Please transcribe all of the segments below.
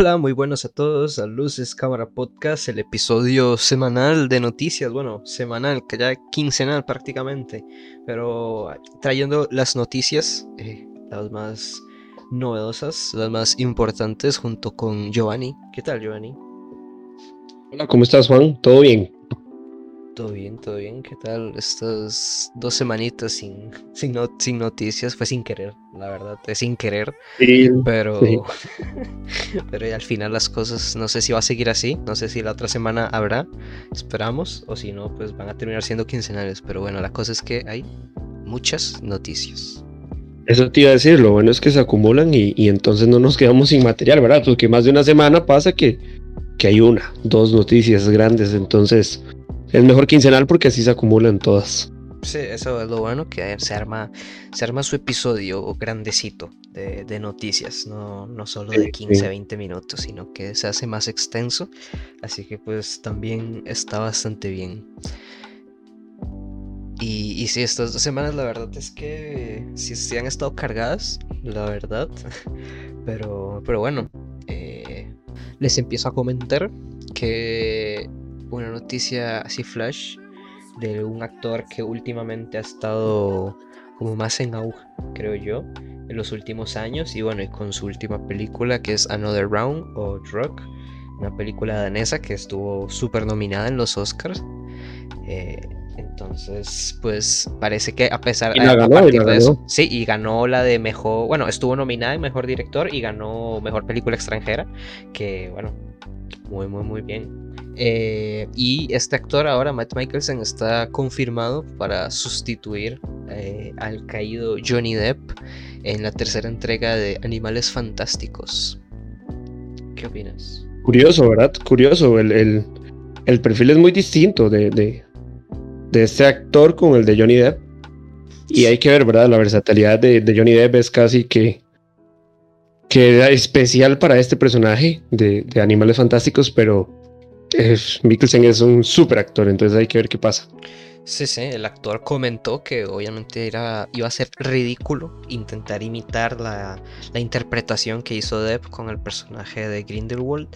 Hola, muy buenos a todos a Luces Cámara Podcast, el episodio semanal de noticias, bueno, semanal, que ya quincenal prácticamente, pero trayendo las noticias, eh, las más novedosas, las más importantes, junto con Giovanni. ¿Qué tal, Giovanni? Hola, ¿cómo estás, Juan? ¿Todo bien? Todo bien, todo bien. ¿Qué tal? Estas dos semanitas sin, sin, sin noticias fue sin querer, la verdad, es sin querer. Sí, pero, pero al final las cosas, no sé si va a seguir así, no sé si la otra semana habrá, esperamos, o si no, pues van a terminar siendo quincenales. Pero bueno, la cosa es que hay muchas noticias. Eso te iba a decir, lo bueno es que se acumulan y, y entonces no nos quedamos sin material, ¿verdad? Porque más de una semana pasa que, que hay una, dos noticias grandes, entonces es mejor quincenal porque así se acumulan todas. Sí, eso es lo bueno, que se arma, se arma su episodio grandecito de, noticias, no, no solo de 15, 20 minutos, sino que se hace más extenso, así que pues también está bastante bien. Y, y sí, estas dos semanas la verdad es que sí, sí han estado cargadas, la verdad, pero, pero bueno, eh, les empiezo a comentar que una noticia así flash de un actor que últimamente ha estado como más en auge, creo yo, en los últimos años. Y bueno, y con su última película que es Another Round o Drug, una película danesa que estuvo súper nominada en los Oscars. Eh, entonces, pues parece que a pesar de eso, sí, y ganó la de mejor, bueno, estuvo nominada en mejor director y ganó mejor película extranjera, que bueno, muy, muy, muy bien. Eh, y este actor ahora, Matt Michelson, está confirmado para sustituir eh, al caído Johnny Depp en la tercera entrega de Animales Fantásticos. ¿Qué opinas? Curioso, ¿verdad? Curioso. El, perfil es muy distinto de, de, este actor con el de Johnny Depp. Y hay que ver, ¿verdad? La versatilidad de, Johnny Depp es casi que, que era especial para este personaje de, de Animales Fantásticos, pero es, Mikkelsen es un super actor, entonces hay que ver qué pasa. Sí, sí, el actor comentó que obviamente era, iba a ser ridículo intentar imitar la, interpretación que hizo Depp con el personaje de Grindelwald.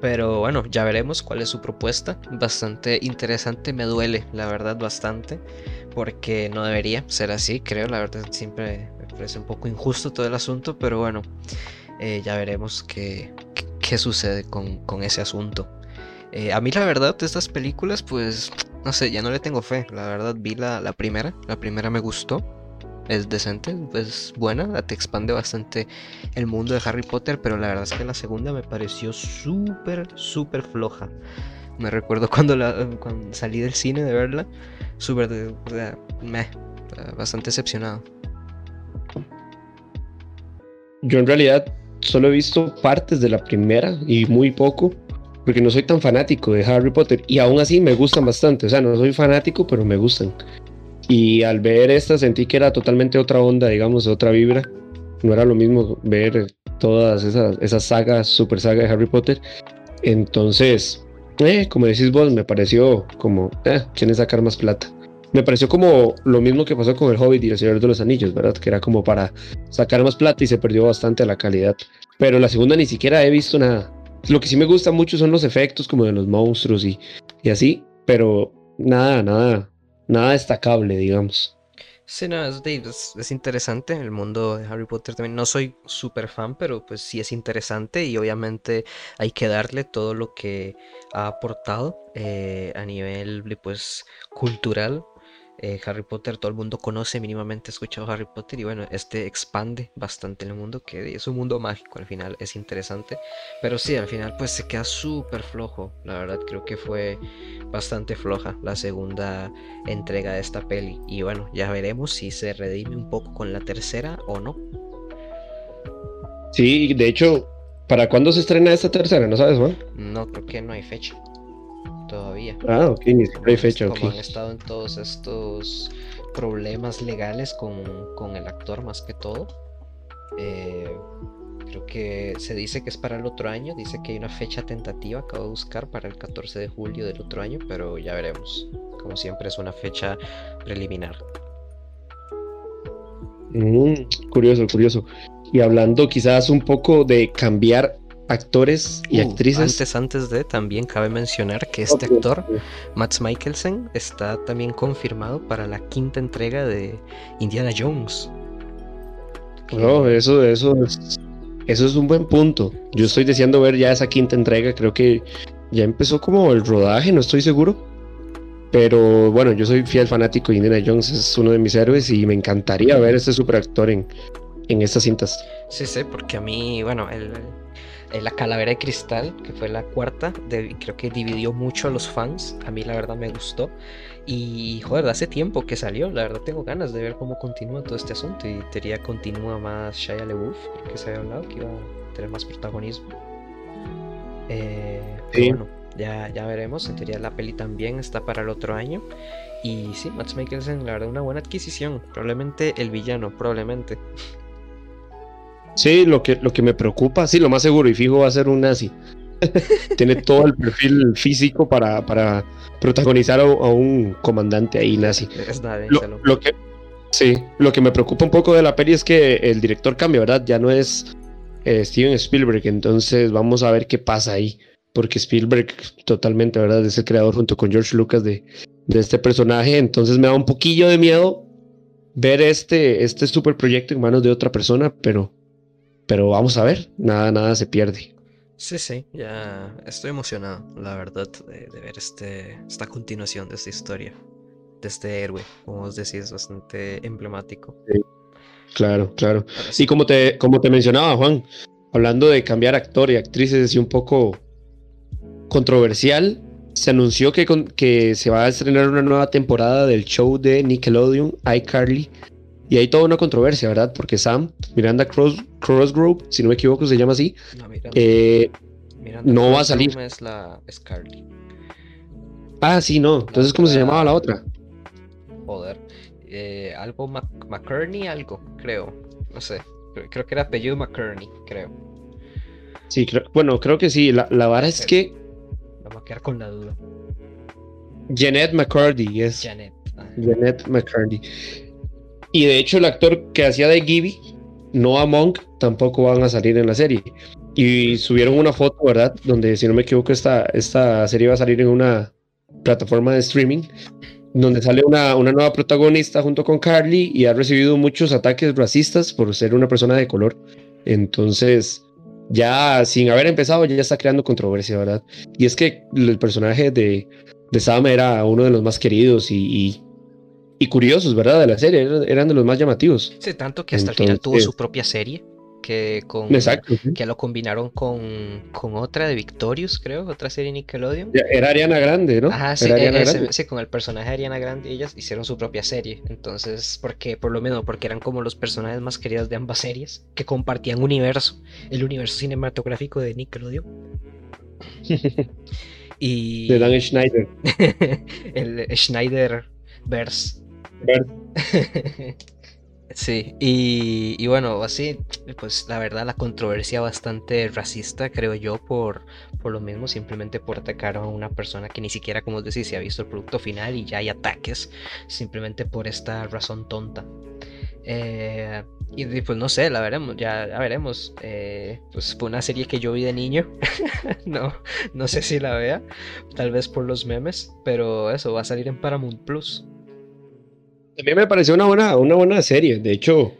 Pero bueno, ya veremos cuál es su propuesta. Bastante interesante, me duele, la verdad, bastante. Porque no debería ser así, creo. La verdad, siempre parece un poco injusto todo el asunto. Pero bueno, eh, ya veremos qué, qué, sucede con, con ese asunto. Eh, a mí la verdad de estas películas, pues, no sé, ya no le tengo fe. La verdad vi la, la primera, la primera me gustó. Es decente, es buena, te expande bastante el mundo de Harry Potter, pero la verdad es que la segunda me pareció súper, súper floja. Me recuerdo cuando, cuando salí del cine de verla, súper, bastante decepcionado. Yo en realidad solo he visto partes de la primera y muy poco porque no soy tan fanático de Harry Potter y aún así me gustan bastante, o sea, no soy fanático, pero me gustan. Y al ver esta sentí que era totalmente otra onda, digamos, otra vibra. No era lo mismo ver todas esas, esas sagas, super sagas de Harry Potter. Entonces, eh, como decís vos, me pareció como, eh, quieren sacar más plata. Me pareció como lo mismo que pasó con el Hobbit y el Señor de los Anillos, ¿verdad? Que era como para sacar más plata y se perdió bastante la calidad. Pero la segunda ni siquiera he visto nada. Lo que sí me gusta mucho son los efectos como de los monstruos y, y así, pero nada, nada, nada destacable, digamos. Sí, no, es, es, interesante el mundo de Harry Potter también. No soy súper fan, pero pues sí es interesante y obviamente hay que darle todo lo que ha aportado eh, a nivel pues cultural eh, Harry Potter, todo el mundo conoce, mínimamente ha escuchado Harry Potter y bueno, este expande bastante el mundo, que es un mundo mágico al final, es interesante, pero sí, al final pues se queda súper flojo, la verdad creo que fue bastante floja la segunda entrega de esta peli y bueno, ya veremos si se redime un poco con la tercera o no. Sí, de hecho, ¿para cuándo se estrena esta tercera? ¿No sabes, Juan? No, creo que no hay fecha todavía. Ah, ok, ni siquiera fecha, Como han estado en todos estos problemas legales con, el actor más que todo. Eh, creo que se dice que es para el otro año, dice que hay una fecha tentativa, acabo de buscar para el 14 de julio del otro año, pero ya veremos. Como siempre es una fecha preliminar. Mm, curioso, curioso. Y hablando quizás un poco de cambiar actores y Uh, actrices. Antes, antes de, también cabe mencionar que este actor, Max Mikkelsen, está también confirmado para la quinta entrega de Indiana Jones. No, eso, eso es, eso es un buen punto. Yo estoy deseando ver ya esa quinta entrega. Creo que ya empezó como el rodaje, no estoy seguro. Pero bueno, yo soy fiel fanático de Indiana Jones, es uno de mis héroes y me encantaría ver a este superactor en, en estas cintas. Sí, sí, porque a mí, bueno, el- la calavera de cristal, que fue la cuarta, de- creo que dividió mucho a los fans. A mí la verdad me gustó. Y joder, hace tiempo que salió, la verdad tengo ganas de ver cómo continúa todo este asunto. Y teoría continúa más Shia LaBeouf, que se había hablado que iba a tener más protagonismo. Eh, pero Sí. bueno, ya, ya veremos. En teoría la peli también está para el otro año. Y sí, Max Mikkelsen, la verdad, una buena adquisición. Probablemente el villano, probablemente. Sí, lo que, lo que me preocupa, sí, lo más seguro y fijo va a ser un nazi. Tiene todo el perfil físico para, para protagonizar a, a un comandante ahí nazi. Lo que, sí, lo que me preocupa un poco de la peli es que el director cambia, ¿verdad? Ya no es eh, Steven Spielberg, entonces vamos a ver qué pasa ahí. Porque Spielberg totalmente, ¿verdad? Es el creador junto con George Lucas de, de este personaje, entonces me da un poquillo de miedo ver este, este super proyecto en manos de otra persona, pero, pero vamos a ver, nada, nada se pierde. Sí, sí, ya estoy emocionado, la verdad, de, de ver este, esta continuación de esta historia, de este héroe, como vos decís, bastante emblemático. Claro, claro. Ahora Y sí, como te, como te mencionaba, Juan, hablando de cambiar actor y actrices y un poco controversial, se anunció que, con- que se va a estrenar una nueva temporada del show de Nickelodeon, iCarly. Y hay toda una controversia, ¿verdad? Porque Sam, Miranda Cross, Crossgrove, si no me equivoco, se llama así, no, Miranda, eh, Miranda no va a Cross salir. Es la Scarly, ah, sí, no. Entonces, ¿cómo se llamaba la otra? joder, eh, algo Mac- McCurney, algo, creo, no sé, creo, que era apellido McCurney, creo, Sí, creo- bueno, creo que sí. La, la vara es que vamos a quedar con la duda, Jeanette McCurdy es. Janet, Jeanette McCurdy. Y de hecho, el actor que hacía de Gibby, Noah Monk, tampoco van a salir en la serie. Y subieron una foto, ¿verdad? Donde, si no me equivoco, esta, esta serie va a salir en una plataforma de streaming, donde sale una, una nueva protagonista junto con Carly y ha recibido muchos ataques racistas por ser una persona de color. Entonces, ya sin haber empezado, ya está creando controversia, ¿verdad? Y es que el personaje de, de Sam era uno de los más queridos y, y, y curiosos, ¿verdad? De la serie, eran, eran de los más llamativos. sí, tanto que hasta el final tuvo su propia serie, que con... Exacto. sí. que lo combinaron con, con otra de Victorious, creo, otra serie Nickelodeon. Era Ariana Grande, ¿no? Ajá, sí, eh, ese- Grande. sí, con el personaje de Ariana Grande, ellas hicieron su propia serie. Entonces, porque por lo menos, porque eran como los personajes más queridos de ambas series, que compartían universo, el universo cinematográfico de Nickelodeon. y De Dan Schneider. el Schneider Verse. Sí, y, y bueno, así, pues la verdad, la controversia bastante racista, creo yo, por, por lo mismo, simplemente por atacar a una persona que ni siquiera, como decís, se ha visto el producto final y ya hay ataques, simplemente por esta razón tonta. Eh, y pues no sé, la veremos, ya, ya veremos. Eh, pues fue una serie que yo vi de niño, no, no sé si la vea, tal vez por los memes, pero eso va a salir en Paramount Plus. También me pareció una buena, una buena serie. De hecho,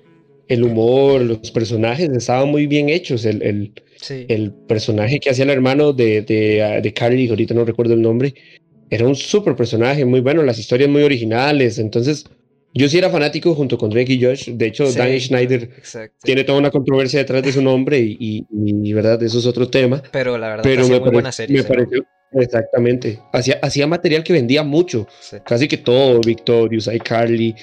el humor, los personajes estaban muy bien hechos. El, el, Sí. el personaje que hacía el hermano de, de, de Carly, ahorita no recuerdo el nombre, era un súper personaje, muy bueno, las historias muy originales. Entonces, yo sí era fanático junto con Drake y Josh. De hecho, Sí, Dan Schneider exacto. tiene toda una controversia detrás de su nombre y, y, y, verdad, eso es otro tema. Pero la verdad, Pero me, muy pare- buena serie. me pareció, exactamente, hacía, hacía material que vendía mucho, Sí. casi que todo, Victorious, iCarly,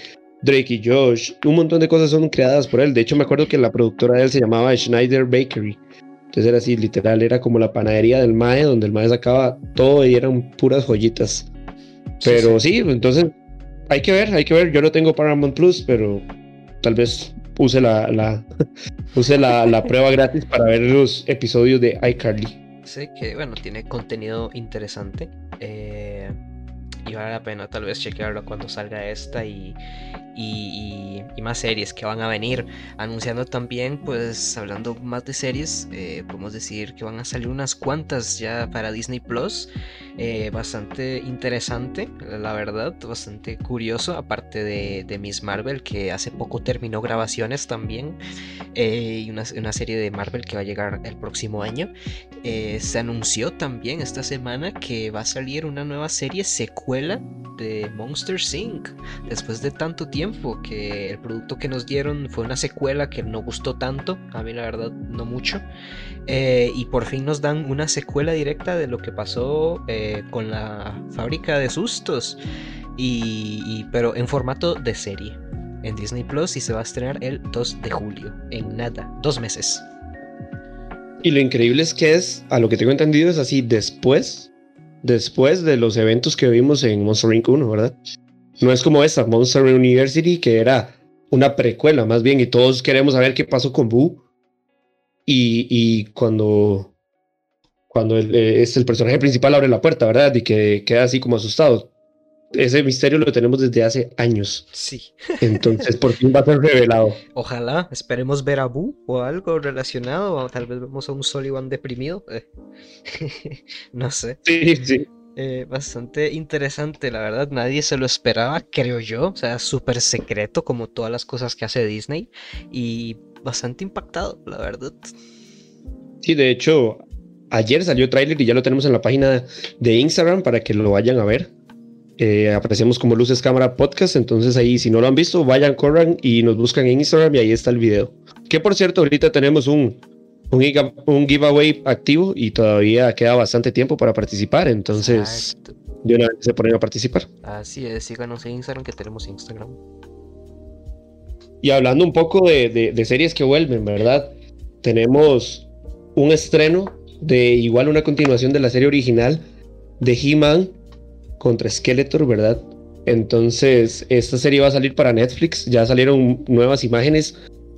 Drake y Josh, un montón de cosas son creadas por él. De hecho, me acuerdo que la productora de él se llamaba Schneider Bakery. Entonces era así, literal, era como la panadería del Mae, donde el Mae sacaba todo y eran puras joyitas. Pero sí, entonces hay que ver, hay que ver. Yo no tengo Paramount Plus, pero tal vez use la, la, la, la prueba gratis para ver los episodios de iCarly. Sí, que bueno, tiene contenido interesante. Eh, y vale la pena tal vez chequearlo cuando salga esta y, y, más series que van a venir. Anunciando también, pues hablando más de series, eh, podemos decir que van a salir unas cuantas ya para Disney Plus. Eh, bastante interesante, la verdad, bastante curioso, aparte de, de, Miss Marvel, que hace poco terminó grabaciones también, eh, y una, una, serie de Marvel que va a llegar el próximo año. se anunció también esta semana que va a salir una nueva serie secuela de Monster Inc. Después de tanto tiempo que el producto que nos dieron fue una secuela que no gustó tanto, a mí la verdad no mucho, eh, y por fin nos dan una secuela directa de lo que pasó eh, con la fábrica de sustos, y, pero en formato de serie en Disney Plus y se va a estrenar el 2 de julio, en nada, dos meses. Y lo increíble es que es, a lo que tengo entendido, es así después, después de los eventos que vimos en Monster Inc. 1, ¿verdad? No es como esta, Monster University, que era una precuela más bien, y todos queremos saber qué pasó con Boo. Y, cuando, cuando el, eh, es el personaje principal abre la puerta, ¿verdad? Y que queda así como asustado. Ese misterio lo tenemos desde hace años. Sí. Entonces por fin va a ser revelado. Ojalá, esperemos ver a Boo o algo relacionado, o tal vez vemos a un Sullivan deprimido. Eh. no sé. Sí, sí. Eh, bastante interesante, la verdad. Nadie se lo esperaba, creo yo. O sea, súper secreto, como todas las cosas que hace Disney. Y bastante impactado, la verdad. Sí, de hecho, ayer salió trailer y ya lo tenemos en la página de Instagram para que lo vayan a ver. Eh, aparecemos como Luces Cámara Podcast. Entonces, ahí, si no lo han visto, vayan, corran y nos buscan en Instagram y ahí está el video. Que por cierto, ahorita tenemos un un, giveaway activo y todavía queda bastante tiempo para participar, entonces de una vez se ponen a participar. Así es, síganos en Instagram que tenemos Instagram. Y hablando un poco de, series que vuelven, ¿verdad? Tenemos un estreno de igual una continuación de la serie original de He-Man contra Skeletor, ¿verdad? Entonces, esta serie va a salir para Netflix, ya salieron nuevas imágenes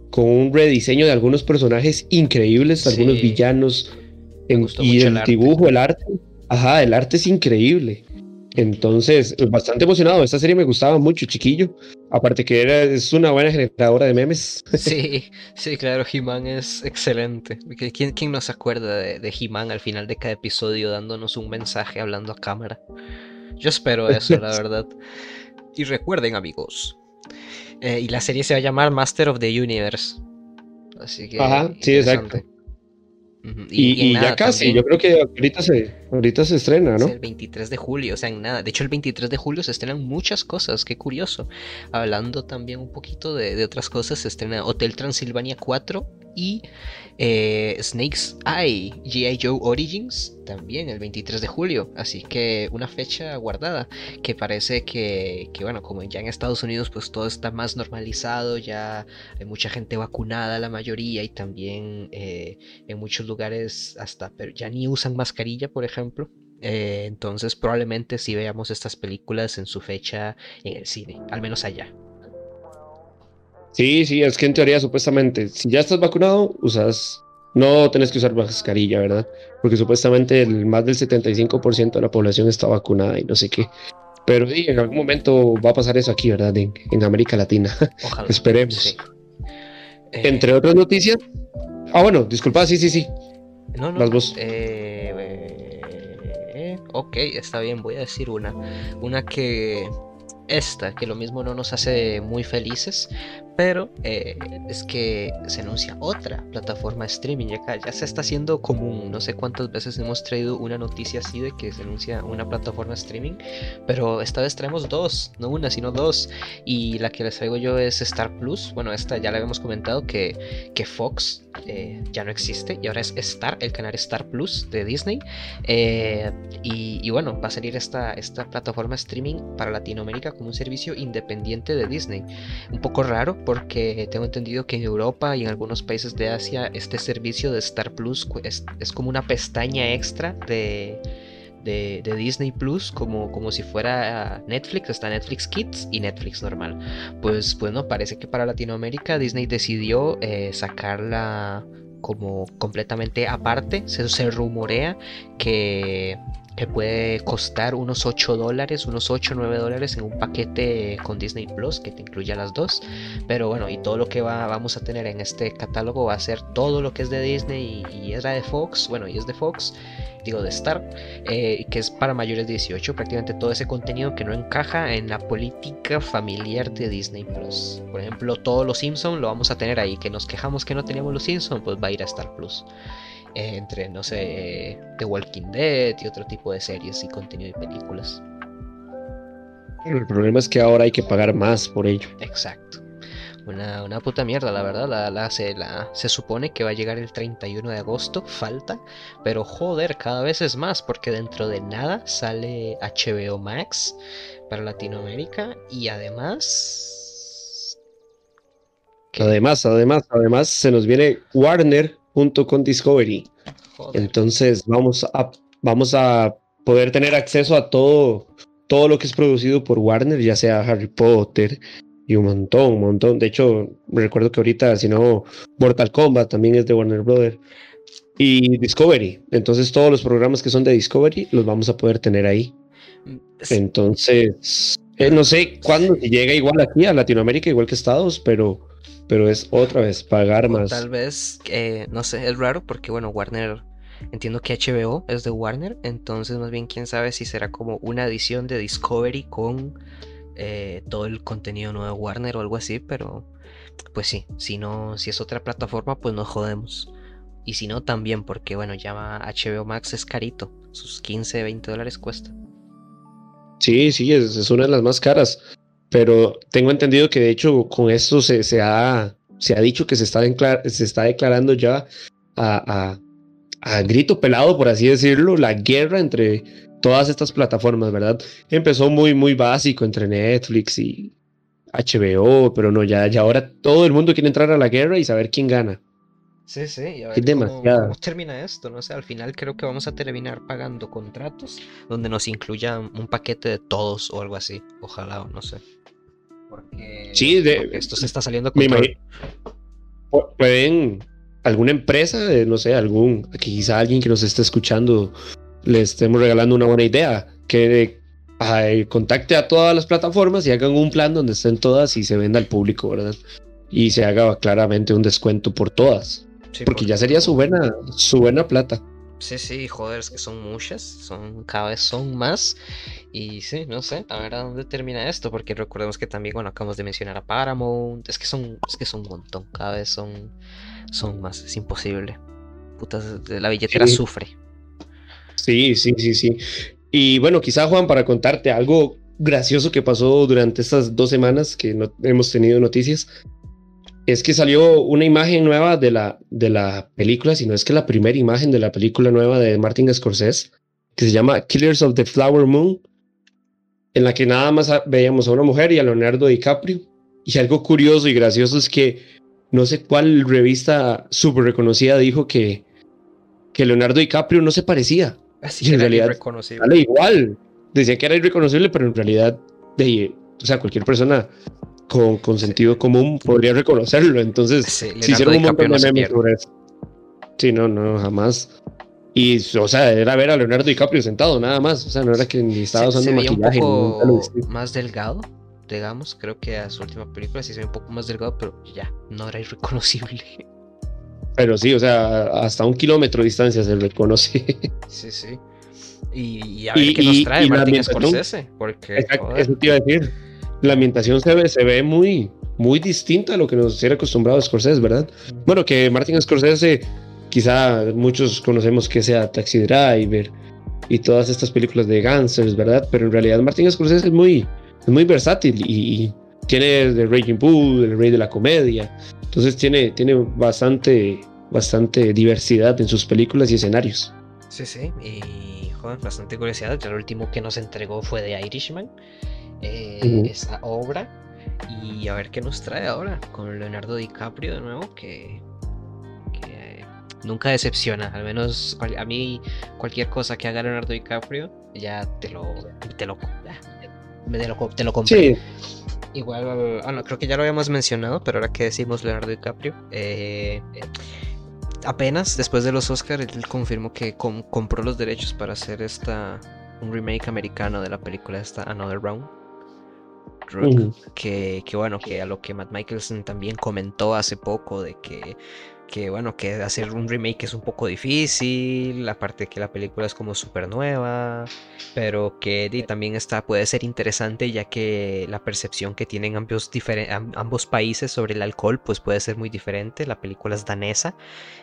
con un rediseño de algunos personajes increíbles, algunos villanos. y el, dibujo, el arte. Ajá, el arte es increíble. Entonces, bastante emocionado. Esta serie me gustaba mucho, chiquillo. Aparte que era, es una buena generadora de memes. Sí, sí, claro, He-Man es excelente. ¿Quién, quién no se acuerda de, de He-Man al final de cada episodio dándonos un mensaje hablando a cámara? Yo espero eso, la verdad. Y recuerden, amigos, eh, y la serie se va a llamar Master of the Universe. Así que. Ajá, sí, exacto. Y, ya casi, yo creo que ahorita se, ahorita se estrena, ¿no? el 23 de julio, o sea, en nada. De hecho, el 23 de julio se estrenan muchas cosas, qué curioso. Hablando también un poquito de, de otras cosas, se estrena Hotel Transilvania 4 y eh, Snake's Eye, G.I. Joe Origins, también el 23 de julio. Así que una fecha guardada que parece que, bueno, como ya en Estados Unidos pues todo está más normalizado, ya hay mucha gente vacunada, la mayoría, y también eh, en muchos lugares hasta pero ya ni usan mascarilla, por ejemplo. Eh, entonces probablemente si veamos estas películas en su fecha en el cine, al menos allá. Sí, sí, es que en teoría supuestamente, si ya estás vacunado, usas, no tenés que usar mascarilla, ¿verdad? Porque supuestamente el, más del 75% de la población está vacunada y no sé qué. Pero sí, en algún momento va a pasar eso aquí, ¿verdad? En, América Latina. Ojalá. Esperemos. Entre eh, otras noticias. Ah, bueno, disculpa, sí, sí, sí. No, no. Las eh, eh, ok, está bien, voy a decir una. Una que esta, que lo mismo no nos hace muy felices, pero eh, es que se anuncia otra plataforma streaming. Ya, ya se está haciendo común. No sé cuántas veces hemos traído una noticia así de que se anuncia una plataforma streaming. Pero esta vez traemos dos, no una, sino dos. Y la que les traigo yo es Star Plus. Bueno, esta ya la habíamos comentado que, que Fox eh, ya no existe. Y ahora es Star, el canal Star Plus de Disney. Eh, y, bueno, va a salir esta, esta plataforma streaming para Latinoamérica como un servicio independiente de Disney. Un poco raro porque tengo entendido que en Europa y en algunos países de Asia este servicio de Star Plus es, como una pestaña extra de, de, Disney Plus, como, como si fuera Netflix, está Netflix Kids y Netflix normal. Pues bueno, parece que para Latinoamérica Disney decidió eh, sacarla como completamente aparte. Se rumorea que, que puede costar unos 8 dólares, unos 8 o 9 dólares en un paquete con Disney Plus que te incluya las dos. Pero bueno, y todo lo que va, vamos a tener en este catálogo va a ser todo lo que es de Disney y, y es de Fox, bueno, y es de Fox, digo de Star, eh, que es para mayores de 18, prácticamente todo ese contenido que no encaja en la política familiar de Disney Plus. Por ejemplo, todos los Simpsons lo vamos a tener ahí, que nos quejamos que no teníamos los Simpsons, pues va a ir a Star Plus. Entre, no sé, The Walking Dead y otro tipo de series y contenido y películas. El problema es que ahora hay que pagar más por ello. Exacto. Una, una puta mierda, la verdad. La, la, se, la, se supone que va a llegar el 31 de agosto, falta. Pero joder, cada vez es más, porque dentro de nada sale HBO Max para Latinoamérica y además... ¿Qué? Además, además, además se nos viene Warner junto con Discovery. Joder. Entonces vamos a, vamos a poder tener acceso a todo, todo lo que es producido por Warner, ya sea Harry Potter, y un montón, un montón. De hecho, recuerdo que ahorita, si no, Mortal Kombat también es de Warner Brothers. Y Discovery. Entonces, todos los programas que son de Discovery los vamos a poder tener ahí. Entonces, eh, no sé cuándo llega igual aquí a Latinoamérica, igual que Estados, pero, pero es otra vez pagar o más. Tal vez, eh, no sé, es raro porque, bueno, Warner. Entiendo que HBO es de Warner, entonces más bien quién sabe si será como una edición de Discovery con eh, todo el contenido nuevo de Warner o algo así, pero pues sí, si no, si es otra plataforma, pues nos jodemos. Y si no, también, porque bueno, ya HBO Max es carito, sus 15, 20 dólares cuesta. Sí, sí, es, es, una de las más caras, pero tengo entendido que de hecho con esto se, se, ha, se ha dicho que se está, se está declarando ya a, a, a grito pelado, por así decirlo, la guerra entre todas estas plataformas, ¿verdad? Empezó muy, muy básico entre Netflix y HBO, pero no, ya, ya ahora todo el mundo quiere entrar a la guerra y saber quién gana. Sí, sí, y a ver es cómo, cómo, termina esto, no sé, al final creo que vamos a terminar pagando contratos donde nos incluya un paquete de todos o algo así, ojalá o no sé. Porque, sí, de, porque esto se está saliendo con Pueden alguna empresa, no sé, algún, quizá alguien que nos esté escuchando le estemos regalando una buena idea, que ay, contacte a todas las plataformas y hagan un plan donde estén todas y se venda al público, ¿verdad? Y se haga claramente un descuento por todas. Sí, porque, porque ya sería su buena, su buena plata. Sí, sí, joder, es que son muchas, son cada vez son más. Y sí, no sé, a ver a dónde termina esto, porque recordemos que también, bueno, acabamos de mencionar a Paramount, es que son, es que son un montón, cada vez son, son más, es imposible. Putas, la billetera sí. sufre. Sí, sí, sí, sí. Y bueno, quizá Juan, para contarte algo gracioso que pasó durante estas dos semanas que no hemos tenido noticias, es que salió una imagen nueva de la, de la película, si no es que la primera imagen de la película nueva de Martin Scorsese, que se llama Killers of the Flower Moon, en la que nada más veíamos a una mujer y a Leonardo DiCaprio. Y algo curioso y gracioso es que no sé cuál revista súper reconocida dijo que, que Leonardo DiCaprio no se parecía. Así y en realidad igual. Decían que era irreconocible, pero en realidad, de, o sea, cualquier persona con, con sentido sí. común podría reconocerlo. Entonces, sí, se hicieron un montón de memes no sobre eso. Sí, no, no, jamás. Y, o sea, era ver a Leonardo DiCaprio sentado, nada más. O sea, no era que ni estaba usando se maquillaje. Un poco más delgado, digamos. Creo que a su última película sí se ve un poco más delgado, pero ya, no era irreconocible. Pero sí, o sea, hasta un kilómetro de distancia se reconoce. Sí, sí. Y, y a ver y, qué nos trae Martin Scorsese. Porque, exacto, eso te iba a decir. La ambientación se ve, se ve muy, muy distinta a lo que nos tiene acostumbrado Scorsese, ¿verdad? Bueno, que Martin Scorsese, quizá muchos conocemos que sea Taxi Driver y todas estas películas de gangsters, ¿verdad? Pero en realidad Martin Scorsese es muy, es muy versátil y, tiene The Raging Bull, el rey de la comedia. Entonces tiene, tiene bastante, bastante diversidad en sus películas y escenarios. Sí, sí, y joder, bastante curiosidad. El último que nos entregó fue The Irishman, eh, uh -huh. esa obra. Y a ver qué nos trae ahora con Leonardo DiCaprio de nuevo, que, que nunca decepciona. Al menos a mí, cualquier cosa que haga Leonardo DiCaprio, ya te lo, te lo, te lo, te lo compré. Sí. Igual, ah, no, creo que ya lo habíamos mencionado, pero ahora que decimos Leonardo DiCaprio, eh, apenas después de los Oscars, él confirmó que compró los derechos para hacer esta un remake americano de la película esta Another Round. Que, que, bueno, que a lo que Matt Michelson también comentó hace poco de que que bueno, que hacer un remake es un poco difícil, aparte que la película es como súper nueva, pero que también está, puede ser interesante ya que la percepción que tienen ambos, ambos países sobre el alcohol pues puede ser muy diferente, la película es danesa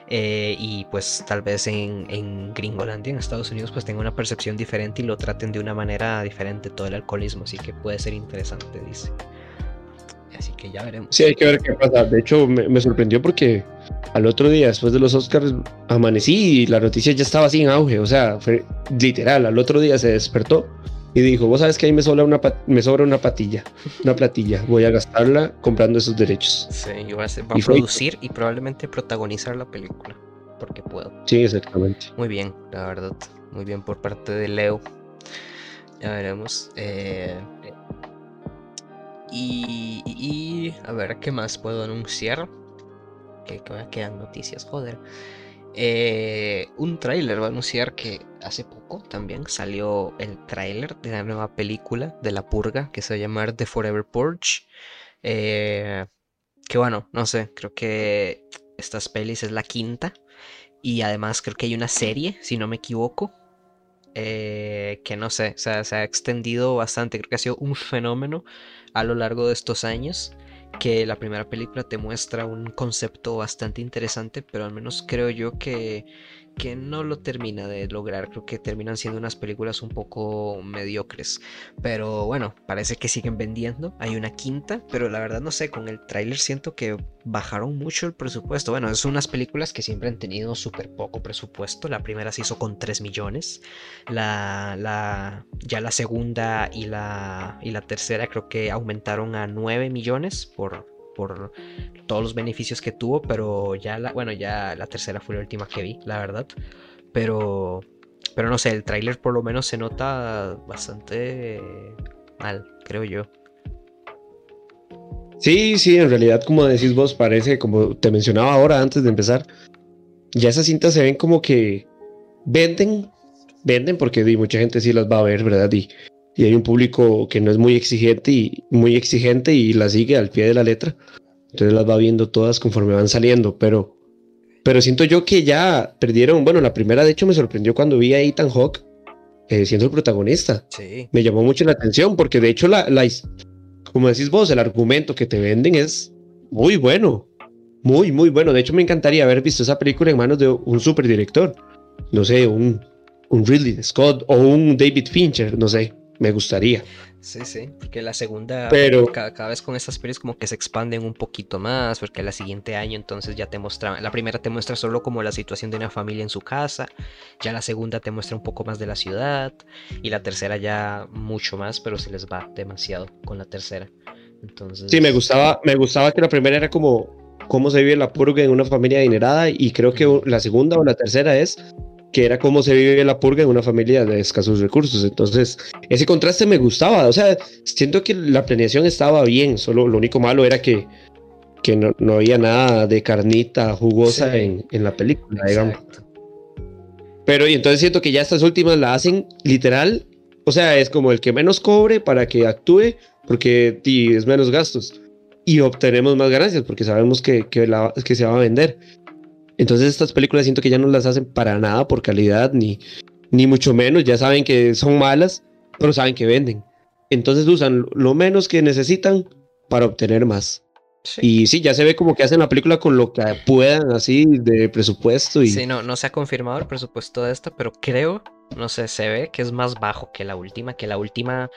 eh, y pues tal vez en, en Gringolandia, en Estados Unidos pues tenga una percepción diferente y lo traten de una manera diferente todo el alcoholismo, así que puede ser interesante, dice. Así que ya veremos. Sí, hay que ver qué pasa. De hecho, me sorprendió porque al otro día, después de los Oscars, amanecí y la noticia ya estaba así en auge. O sea, fue literal. Al otro día se despertó y dijo: Vos sabes que ahí me sobra una, me sobra una patilla, una platilla. Voy a gastarla comprando esos derechos. Sí, y va a, producir y probablemente protagonizar la película. Porque puedo. Sí, exactamente. Muy bien, la verdad. Muy bien por parte de Leo. Ya veremos. Eh, y, a ver, ¿qué más puedo anunciar? que, quedan noticias, joder. Eh, un tráiler va a anunciar que hace poco también salió el tráiler de la nueva película de La Purga que se va a llamar The Forever Purge. Eh, que bueno, no sé, creo que estas pelis es la quinta. Y además creo que hay una serie, si no me equivoco. Eh, que no sé, se ha extendido bastante. Creo que ha sido un fenómeno a lo largo de estos años que la primera película te muestra un concepto bastante interesante, pero al menos creo yo que que no lo termina de lograr. Creo que terminan siendo unas películas un poco mediocres. Pero bueno, parece que siguen vendiendo. Hay una quinta, pero la verdad no sé, con el tráiler siento que bajaron mucho el presupuesto. Bueno, son unas películas que siempre han tenido súper poco presupuesto. La primera se hizo con 3 millones. La, la, ya la segunda y la, y la tercera creo que aumentaron a 9 millones por, por todos los beneficios que tuvo, pero ya la, bueno, ya la tercera fue la última que vi, la verdad. Pero, pero no sé, el tráiler por lo menos se nota bastante mal, creo yo. Sí, sí, en realidad, como decís vos, parece, como te mencionaba ahora antes de empezar, ya esas cintas se ven como que venden, venden porque mucha gente sí las va a ver, ¿verdad? Y, y hay un público que no es muy exigente y muy exigente y la sigue al pie de la letra. Entonces las va viendo todas conforme van saliendo, pero pero siento yo que ya perdieron, bueno, la primera de hecho me sorprendió cuando vi a Ethan Hawke eh, siendo el protagonista. Sí. Me llamó mucho la atención porque de hecho la, la, como decís vos, el argumento que te venden es muy bueno. Muy, muy bueno. De hecho, me encantaría haber visto esa película en manos de un super director. No sé, un, un Ridley Scott o un David Fincher, no sé me gustaría. Sí, sí, porque la segunda, pero cada, vez con estas pelis como que se expanden un poquito más, porque la siguiente año entonces ya te muestra, la primera te muestra solo como la situación de una familia en su casa, ya la segunda te muestra un poco más de la ciudad, y la tercera ya mucho más, pero se les va demasiado con la tercera. Entonces... Sí, me gustaba, me gustaba que la primera era como cómo se vive la purga en una familia adinerada, y creo que la segunda o la tercera es que era cómo se vive la purga en una familia de escasos recursos. Entonces, ese contraste me gustaba. O sea, siento que la planeación estaba bien, solo lo único malo era que, que no, no había nada de carnita jugosa en, en, la película, digamos. Pero y entonces siento que ya estas últimas la hacen literal. O sea, es como el que menos cobre para que actúe, porque es menos gastos. Y obtenemos más ganancias, porque sabemos que, que, la, que se va a vender. Entonces estas películas siento que ya no las hacen para nada por calidad, ni, ni mucho menos, ya saben que son malas, pero saben que venden. Entonces usan lo menos que necesitan para obtener más. Y sí, ya se ve como que hacen la película con lo que puedan, así, de presupuesto. Y... Sí, no, no se ha confirmado el presupuesto de esta, pero creo, no sé, se ve que es más bajo que la última, que la última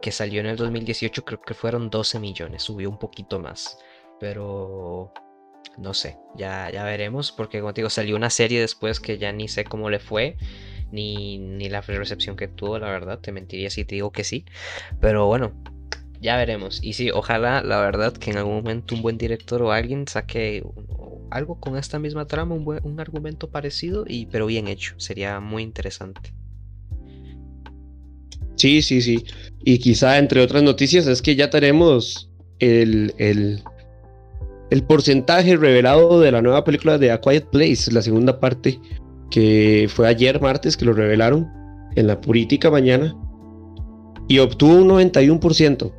que salió en el 2018 creo que fueron 12 millones, subió un poquito más. Pero no sé, ya, ya veremos, porque como te digo, salió una serie después que ya ni sé cómo le fue, ni, ni la recepción que tuvo, la verdad, te mentiría si te digo que sí, pero bueno, ya veremos. Y sí, ojalá, la verdad, que en algún momento un buen director o alguien saque algo con esta misma trama, un, buen, un argumento parecido, y, pero bien hecho, sería muy interesante. Sí, sí, sí. Y quizá entre otras noticias es que ya tenemos el, el el porcentaje revelado de la nueva película de A Quiet Place, la segunda parte, que fue ayer martes que lo revelaron en la Purítica mañana, y obtuvo un 91%.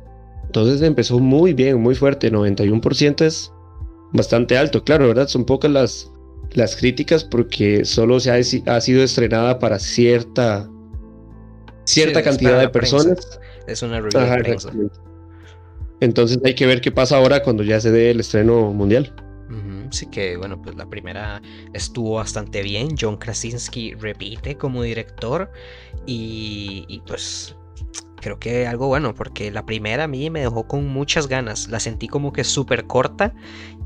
Entonces empezó muy bien, muy fuerte. 91% es bastante alto. Claro, ¿verdad? Son pocas las, las críticas porque solo se ha, sido estrenada para cierta, cierta cantidad de personas. Es una review Entonces hay que ver qué pasa ahora cuando ya se dé el estreno mundial. Sí que, bueno, pues la primera estuvo bastante bien. John Krasinski repite como director y, y pues creo que algo bueno, porque la primera a mí me dejó con muchas ganas. La sentí como que súper corta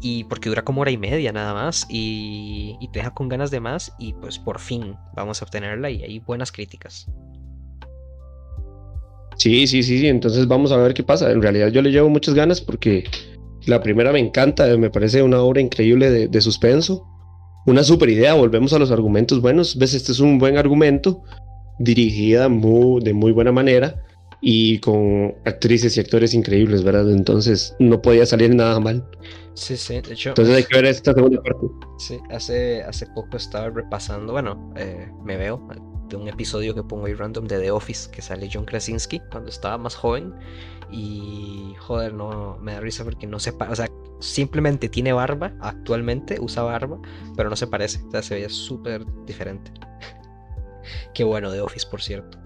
y porque dura como hora y media nada más y, te deja con ganas de más y pues por fin vamos a obtenerla y hay buenas críticas. Sí, sí, sí, sí, entonces vamos a ver qué pasa. En realidad yo le llevo muchas ganas porque la primera me encanta, me parece una obra increíble de, de suspenso. Una super idea, volvemos a los argumentos buenos. Ves, este es un buen argumento, dirigida muy, de muy buena manera y con actrices y actores increíbles, ¿verdad? Entonces no podía salir nada mal. Sí, sí, de hecho. Entonces hay que ver esta segunda parte. Sí, hace, hace poco estaba repasando, bueno, eh, me veo de un episodio que pongo ahí random de The Office que sale John Krasinski cuando estaba más joven y joder, no me da risa porque no se o sea, simplemente tiene barba, actualmente usa barba, pero no se parece, o sea, se veía súper diferente. Qué bueno The Office, por cierto.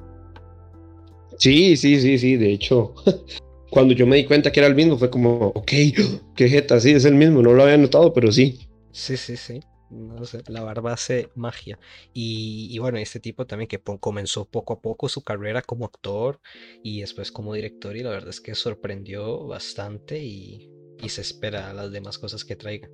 Sí, sí, sí, sí. De hecho, cuando yo me di cuenta que era el mismo, fue como, ok, qué jeta, sí, es el mismo. No lo había notado, pero sí. Sí, sí, sí. No sé, la barba hace magia. Y, bueno, este tipo también que comenzó poco a poco su carrera como actor y después como director y la verdad es que sorprendió bastante y, y se espera las demás cosas que traiga.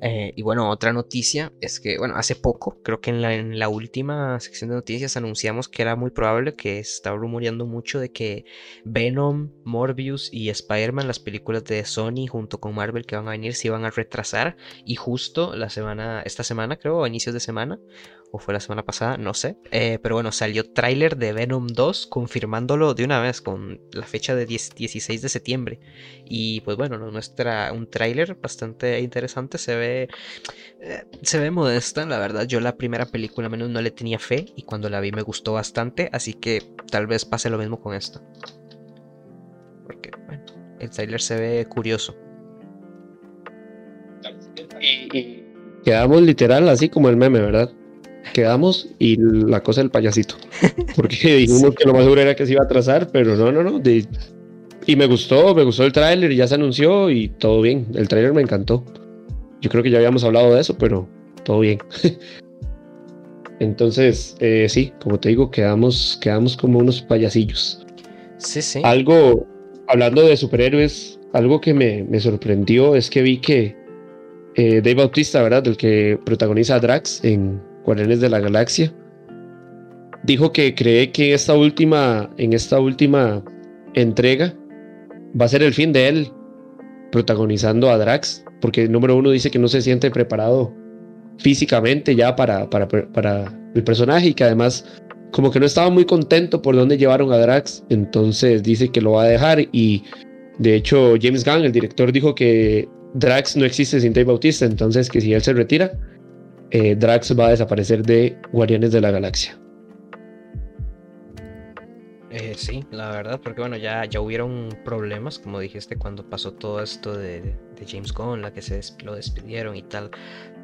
Eh, y bueno, otra noticia es que, bueno, hace poco, creo que en la, última sección de noticias anunciamos que era muy probable que estaba rumoreando mucho de que Venom, Morbius y Spider-Man, las películas de Sony junto con Marvel que van a venir, se iban a retrasar. Y justo la semana, esta semana creo, a inicios de semana, o fue la semana pasada, no sé. Eh, pero bueno, salió tráiler de Venom 2 confirmándolo de una vez con la fecha de 16 de septiembre. Y pues bueno, nos muestra un tráiler bastante interesante, se ve eh, se ve modesta, la verdad. Yo la primera película menos no le tenía fe y cuando la vi me gustó bastante, así que tal vez pase lo mismo con esto. Porque bueno, el tráiler se ve curioso. quedamos literal así como el meme, ¿verdad? Quedamos y la cosa del payasito. Porque dijimos que lo más seguro era que se iba a atrasar, pero no, no, no. y me gustó, me gustó el tráiler, ya se anunció y todo bien. El tráiler me encantó. Yo creo que ya habíamos hablado de eso, pero todo bien. Entonces, eh, sí, como te digo, quedamos, quedamos como unos payasillos. Sí, sí. Algo, hablando de superhéroes, algo que me, me sorprendió es que vi que eh, Dave Bautista, ¿verdad? El que protagoniza a Drax en Guardianes de la Galaxia, dijo que cree que esta última, en esta última entrega va a ser el fin de él protagonizando a Drax, porque el número uno dice que no se siente preparado físicamente ya para, para, para el personaje y que además como que no estaba muy contento por dónde llevaron a Drax, entonces dice que lo va a dejar y de hecho James Gunn, el director, dijo que Drax no existe sin Dave Bautista, entonces que si él se retira, eh, Drax va a desaparecer de Guardianes de la Galaxia. Eh, sí, la verdad, porque bueno, ya, ya hubieron problemas, como dijiste, cuando pasó todo esto de, James Gunn, la que se lo despidieron y tal,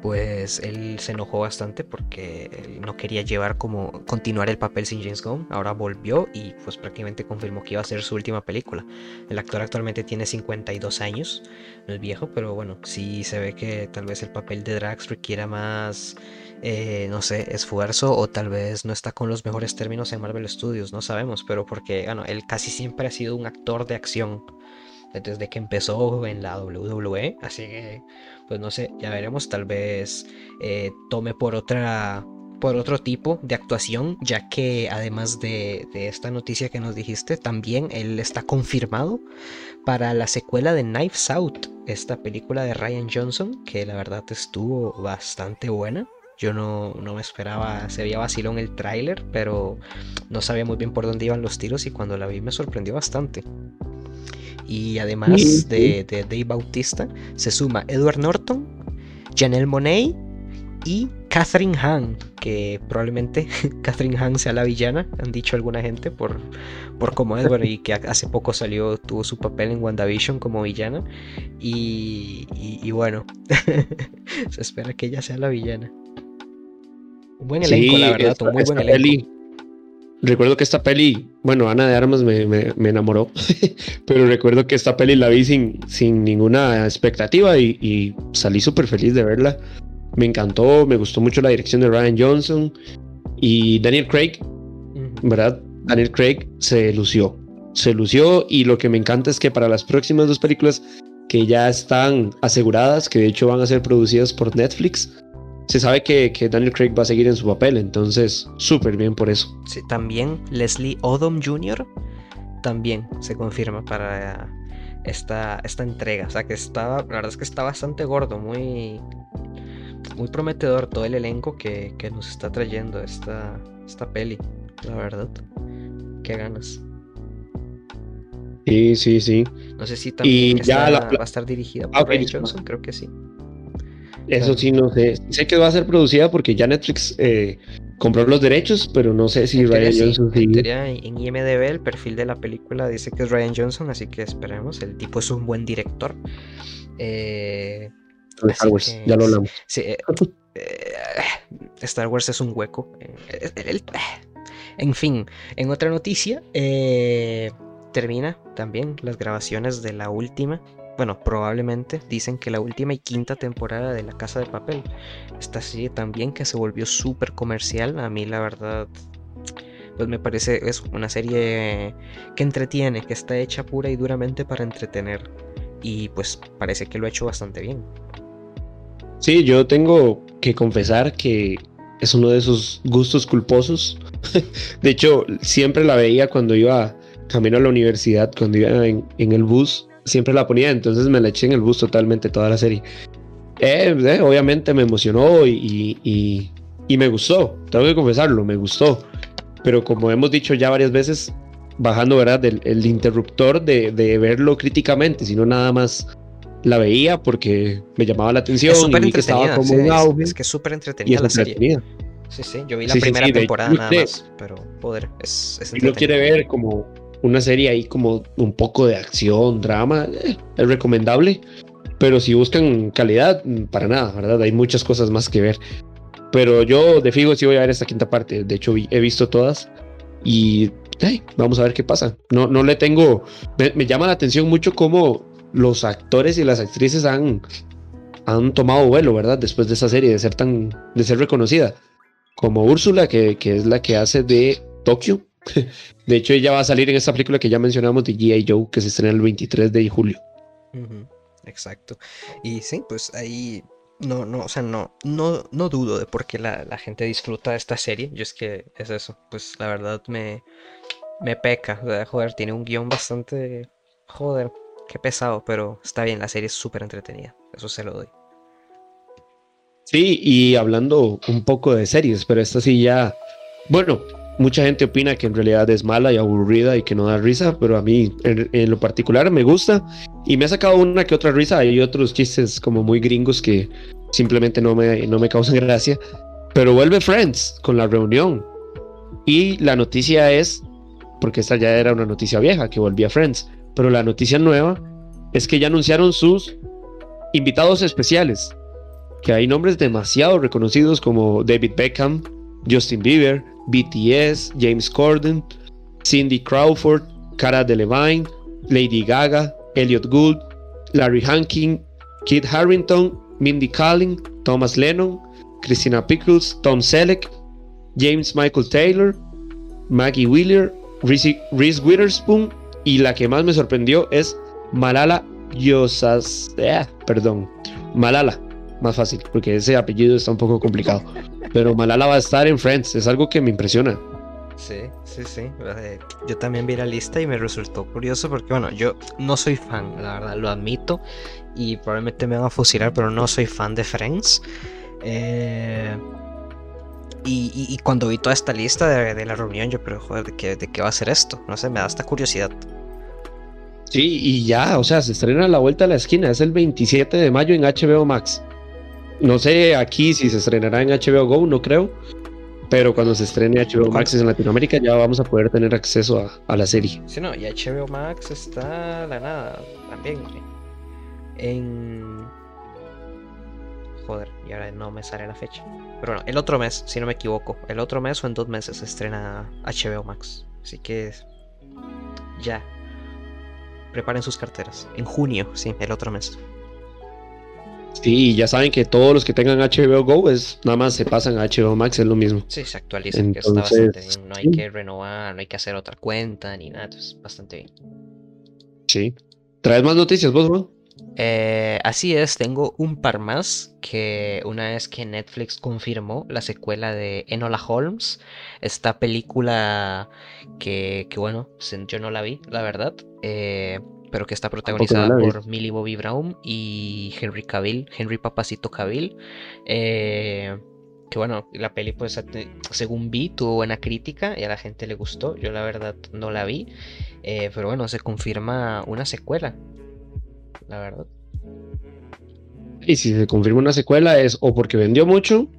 pues él se enojó bastante porque no quería llevar como continuar el papel sin James Gunn. Ahora volvió y pues prácticamente confirmó que iba a ser su última película. El actor actualmente tiene 52 años, no es viejo, pero bueno, sí se ve que tal vez el papel de Drax requiera más eh, no sé, esfuerzo o tal vez no está con los mejores términos en Marvel Studios, no sabemos, pero porque, bueno, él casi siempre ha sido un actor de acción desde que empezó en la WWE, así que, pues no sé, ya veremos, tal vez eh, tome por otra por otro tipo de actuación, ya que además de, esta noticia que nos dijiste, también él está confirmado para la secuela de Knives Out, esta película de Ryan Johnson, que la verdad estuvo bastante buena. Yo no, me esperaba, se veía vacilón el tráiler, pero no sabía muy bien por dónde iban los tiros y cuando la vi me sorprendió bastante. Y además de, de Dave Bautista, se suma Edward Norton, Janelle Monet y Catherine Hahn, que probablemente Catherine Hahn sea la villana, han dicho alguna gente, por, por como Edward y que hace poco salió, tuvo su papel en WandaVision como villana. Y, bueno, se espera que ella sea la villana. Un buen elenco, la verdad, un muy buen elenco. Recuerdo que esta peli, bueno, Ana de Armas me, enamoró, pero recuerdo que esta peli la vi sin, sin ninguna expectativa y, y salí súper feliz de verla me encantó, me gustó mucho la dirección de Ryan Johnson y Daniel Craig, ¿verdad? Daniel Craig se lució, se lució y lo que me encanta es que para las próximas dos películas que ya están aseguradas, que de hecho van a ser producidas por Netflix, se sabe que, Daniel Craig va a seguir en su papel, entonces súper bien por eso. Sí, también Leslie Odom Jr. también se confirma para esta, esta entrega, o sea que estaba, la verdad es que está bastante gordo, muy muy prometedor todo el elenco que, nos está trayendo esta, esta peli, la verdad. Qué ganas. Sí, sí, sí. No sé si también ya va a estar dirigida por Ryan Johnson, creo que sí. Eso sí, no sé. Sé que va a ser producida porque ya Netflix eh, compró los derechos, pero no sé si Ryan Johnson sí. En IMDB el perfil de la película dice que es Ryan Johnson, así que esperemos. El tipo es un buen director. Eh, Star Wars, ya lo hablamos. Eh, eh, Star Wars es un hueco. En fin, en otra noticia, termina también las grabaciones de la última. Bueno, probablemente dicen que la última y quinta temporada de La Casa de Papel. Esta serie también que se volvió súper comercial. A mí la verdad pues me parece es una serie que entretiene, que está hecha pura y duramente para entretener. Y pues parece que lo ha hecho bastante bien. Sí, yo tengo que confesar que es uno de esos gustos culposos. de hecho, siempre la veía cuando iba camino a la universidad, cuando iba en, el bus, siempre la ponía, entonces me la eché en el bus totalmente toda la serie. Eh, eh, obviamente me emocionó y, me gustó, tengo que confesarlo, me gustó. Pero como hemos dicho ya varias veces, bajando ¿verdad? el interruptor de, de verlo críticamente, sino nada más la veía porque me llamaba la atención es y que estaba como un auge. Es, que es súper entretenida la serie. Sí, sí, yo vi la primera temporada nada más, pero poder, es, es lo quiere ver como una serie ahí como un poco de acción, drama, eh, es recomendable, pero si buscan calidad, para nada, ¿verdad? Hay muchas cosas más que ver. Pero yo de Figo sí voy a ver esta quinta parte, de hecho he visto todas y vamos a ver qué pasa. No, no le tengo, me, me llama la atención mucho cómo los actores y las actrices han, han tomado vuelo, ¿verdad? Después de esa serie, de ser tan, de ser reconocida. Como Úrsula, que, es la que hace de Tokio. De hecho, ella va a salir en esta película que ya mencionamos de G.I. Joe, que se estrena el 23 de julio. Exacto. Y sí, pues ahí no, no, o sea, no, no, no dudo de por qué la, la, gente disfruta de esta serie. Yo es que es eso. Pues la verdad me, me peca. O sea, joder, tiene un guion bastante. Joder, Qué pesado, pero está bien, la serie es súper entretenida. Eso se lo doy. Sí, y hablando un poco de series, pero esta sí ya. Bueno, mucha gente opina que en realidad es mala y aburrida y que no da risa, pero a mí en, lo particular me gusta y me ha sacado una que otra risa. Hay otros chistes como muy gringos que simplemente no me, no me causan gracia. Pero vuelve Friends con la reunión. Y la noticia es, porque esta ya era una noticia vieja, que volvía Friends. Pero la noticia nueva es que ya anunciaron sus invitados especiales, que hay nombres demasiado reconocidos como David Beckham, Justin Bieber, BTS, James Corden, Cindy Crawford, Cara Delevingne, Lady Gaga, Elliot Gould, Larry Hankin, Kit Harrington, Mindy Kaling, Thomas Lennon, Christina Pickles, Tom Selleck, James Michael Taylor, Maggie Wheeler, Reese Witherspoon y la que más me sorprendió es Malala Yousafzai, perdón, Malala, más fácil, porque ese apellido está un poco complicado. Pero Malala va a estar en Friends, es algo que me impresiona. Sí, sí, sí. Yo también vi la lista y me resultó curioso porque, bueno, yo no soy fan, la verdad, lo admito. Y probablemente me van a fusilar, pero no soy fan de Friends. Eh, y, cuando vi toda esta lista de, la reunión, yo, pero joder, ¿de qué, ¿de qué va a ser esto? No sé, me da esta curiosidad. Sí, y ya, o sea, se estrena a la vuelta de la esquina, es el 27 de mayo en HBO Max. No sé aquí si se estrenará en HBO Go, no creo. Pero cuando se estrene HBO Max en Latinoamérica ya vamos a poder tener acceso a, a la serie. Sí, no, y HBO Max está la nada también. En. Joder, y ahora no me sale la fecha. Pero bueno, el otro mes, si no me equivoco. El otro mes o en dos meses se estrena HBO Max. Así que. Ya. Preparen sus carteras. En junio, sí, el otro mes. Sí, ya saben que todos los que tengan HBO Go es nada más se pasan a HBO Max, es lo mismo. Sí, se actualiza, que está bastante bien. No hay que renovar, no hay que hacer otra cuenta ni nada, es bastante bien. Sí. ¿Traes más noticias vos, Juan? Eh, así es, tengo un par más que una vez que Netflix confirmó la secuela de Enola Holmes, esta película que, que bueno, yo no la vi, la verdad. Eh, pero que está protagonizada por Millie Bobby Brown y Henry Cavill, Henry Papacito Cavill. Eh, que bueno, la peli pues según vi tuvo buena crítica y a la gente le gustó, yo la verdad no la vi, eh, pero bueno, se confirma una secuela, la verdad. Y si se confirma una secuela es o porque vendió mucho,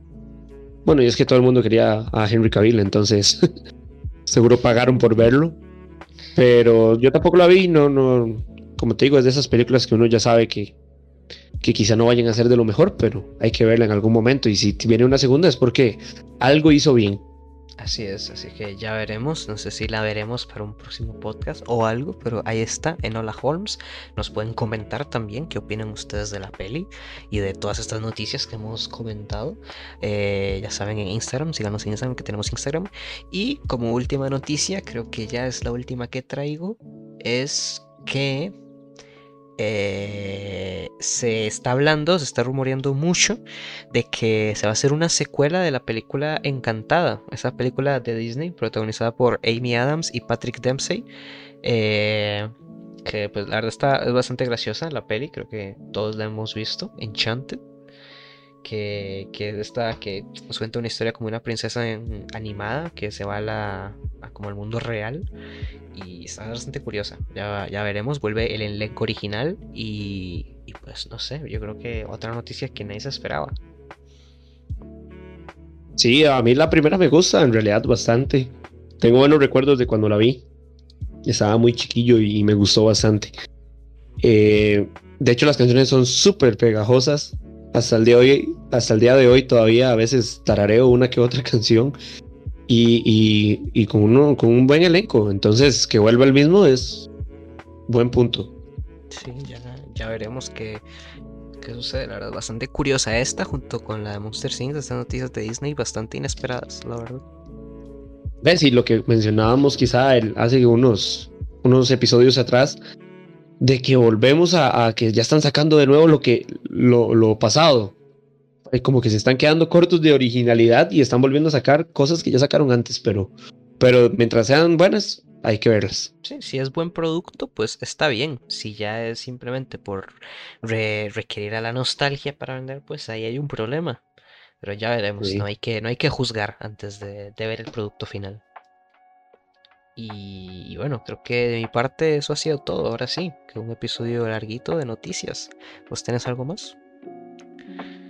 bueno, y es que todo el mundo quería a Henry Cavill, entonces seguro pagaron por verlo. Pero yo tampoco la vi, no, no, como te digo, es de esas películas que uno ya sabe que, que quizá no vayan a ser de lo mejor, pero hay que verla en algún momento. Y si viene una segunda es porque algo hizo bien. Así es, así que ya veremos. No sé si la veremos para un próximo podcast o algo, pero ahí está, en Hola Holmes. Nos pueden comentar también qué opinan ustedes de la peli y de todas estas noticias que hemos comentado. Eh, ya saben, en Instagram, síganos en Instagram, que tenemos Instagram. Y como última noticia, creo que ya es la última que traigo, es que eh, se está hablando, se está rumoreando mucho de que se va a hacer una secuela de la película Encantada, esa película de Disney protagonizada por Amy Adams y Patrick Dempsey. Eh, que pues la verdad está, es bastante graciosa la peli, creo que todos la hemos visto, Enchanted. Que, que, esta, que nos cuenta una historia como una princesa animada que se va a la, como el mundo real y está bastante curiosa. Ya, ya veremos, vuelve el elenco original y, pues no sé, yo creo que otra noticia que nadie se esperaba. Sí, a mí la primera me gusta en realidad bastante. Tengo buenos recuerdos de cuando la vi. Estaba muy chiquillo y me gustó bastante. Eh, de hecho, las canciones son súper pegajosas. Hasta el, día de hoy, hasta el día de hoy todavía a veces tarareo una que otra canción y, con, uno, con un buen elenco. Entonces, que vuelva el mismo es buen punto. Sí, ya, veremos qué, qué sucede. La verdad, bastante curiosa esta, junto con la de Monster Things, estas noticias de Disney, bastante inesperadas, la verdad. Ves, y lo que mencionábamos quizá hace unos, unos episodios atrás, de que volvemos a, que ya están sacando de nuevo lo que lo, lo pasado como que se están quedando cortos de originalidad y están volviendo a sacar cosas que ya sacaron antes, pero, pero mientras sean buenas, hay que verlas. Sí, si es buen producto, pues está bien. Si ya es simplemente por requerir a la nostalgia para vender, pues ahí hay un problema. Pero ya veremos, no, hay que, no hay que juzgar antes de, ver el producto final. Y, y, bueno, creo que de mi parte eso ha sido todo. Ahora sí, que un episodio larguito de noticias. ¿Vos tenés algo más?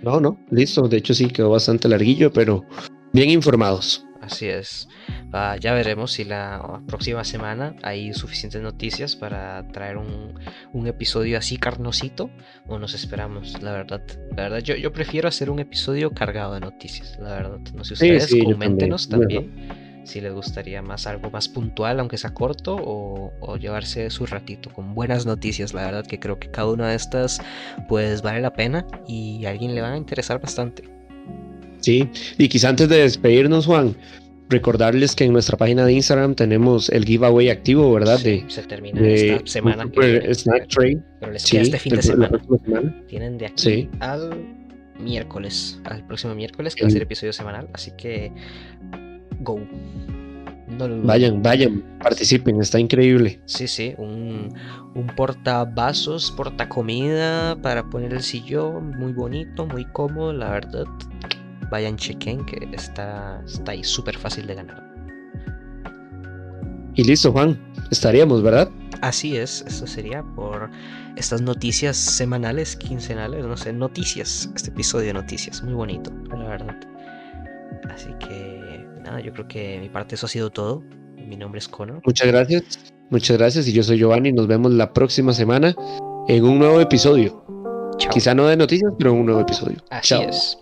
No, no, listo. De hecho, sí quedó bastante larguillo, pero bien informados. Así es. Ah, ya veremos si la próxima semana hay suficientes noticias para traer un, episodio así carnosito o nos esperamos, la verdad. La verdad, yo, yo prefiero hacer un episodio cargado de noticias, la verdad. No sé ustedes, coméntenos también si les gustaría más algo más puntual, aunque sea corto, o, llevarse su ratito con buenas noticias. La verdad que creo que cada una de estas pues vale la pena y a alguien le van a interesar bastante. Sí, y quizá antes de despedirnos, Juan, recordarles que en nuestra página de Instagram tenemos el giveaway activo, ¿verdad? de, se termina esta semana. Que snack tray. Pero les queda este fin de semana. Tienen de aquí al miércoles, al próximo miércoles, que va a ser episodio semanal. Así que go. vayan, vayan, participen, está increíble. Sí, sí, un, un portavasos, porta comida para poner el sillón, muy bonito, muy cómodo, la verdad. Vayan, chequen que está, está ahí súper fácil de ganar. Y listo, Juan, estaríamos, ¿verdad? Así es, esto sería por estas noticias semanales, quincenales, no sé, noticias, este episodio de noticias, muy bonito, la verdad. Así que nada, yo creo que mi parte eso ha sido todo. Mi nombre es Connor. Muchas gracias, muchas gracias y yo soy Giovanni. Nos vemos la próxima semana en un nuevo episodio. Chao. Quizá no de noticias, pero en un nuevo episodio. Así Chao. es.